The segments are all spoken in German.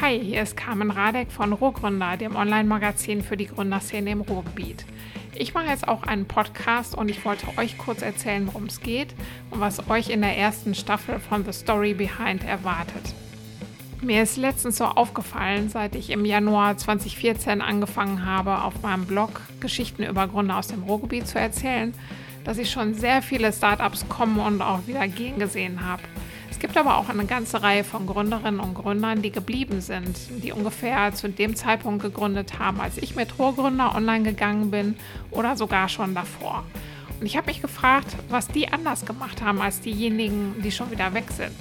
Hi, hier ist Carmen Radek von Ruhrgründer, dem Online-Magazin für die Gründerszene im Ruhrgebiet. Ich mache jetzt auch einen Podcast und ich wollte euch kurz erzählen, worum es geht und was euch in der ersten Staffel von The Story Behind erwartet. Mir ist letztens so aufgefallen, seit ich im Januar 2014 angefangen habe, auf meinem Blog Geschichten über Gründer aus dem Ruhrgebiet zu erzählen, dass ich schon sehr viele Startups kommen und auch wieder gehen gesehen habe. Es gibt aber auch eine ganze Reihe von Gründerinnen und Gründern, die geblieben sind, die ungefähr zu dem Zeitpunkt gegründet haben, als ich mit Rohrgründer online gegangen bin oder sogar schon davor. Und ich habe mich gefragt, was die anders gemacht haben als diejenigen, die schon wieder weg sind.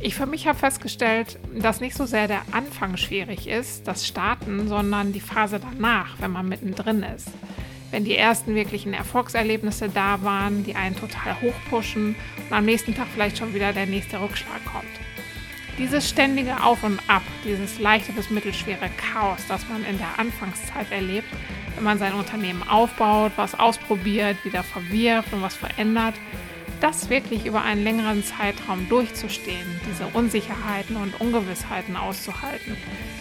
Ich für mich habe festgestellt, dass nicht so sehr der Anfang schwierig ist, das Starten, sondern die Phase danach, wenn man mittendrin ist wenn die ersten wirklichen Erfolgserlebnisse da waren, die einen total hochpushen und am nächsten Tag vielleicht schon wieder der nächste Rückschlag kommt. Dieses ständige Auf und Ab, dieses leichte bis mittelschwere Chaos, das man in der Anfangszeit erlebt, wenn man sein Unternehmen aufbaut, was ausprobiert, wieder verwirft und was verändert, das wirklich über einen längeren Zeitraum durchzustehen, diese Unsicherheiten und Ungewissheiten auszuhalten.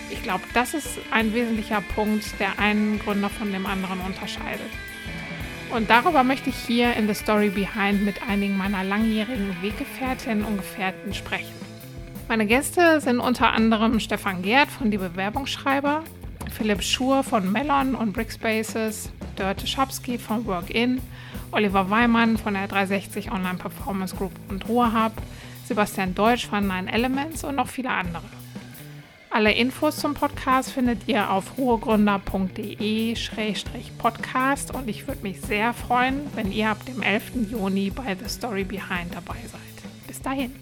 Ich glaube, das ist ein wesentlicher Punkt, der einen Gründer von dem anderen unterscheidet. Und darüber möchte ich hier in The Story Behind mit einigen meiner langjährigen Weggefährtinnen und Gefährten sprechen. Meine Gäste sind unter anderem Stefan Gerd von Die Bewerbungsschreiber, Philipp Schur von Melon und Brickspaces, Dörte Schopski von Workin, Oliver Weimann von der 360 Online Performance Group und Ruhrhub, Sebastian Deutsch von Nine Elements und noch viele andere. Alle Infos zum Podcast findet ihr auf ruhrgründer.de-podcast und ich würde mich sehr freuen, wenn ihr ab dem 11. Juni bei The Story Behind dabei seid. Bis dahin.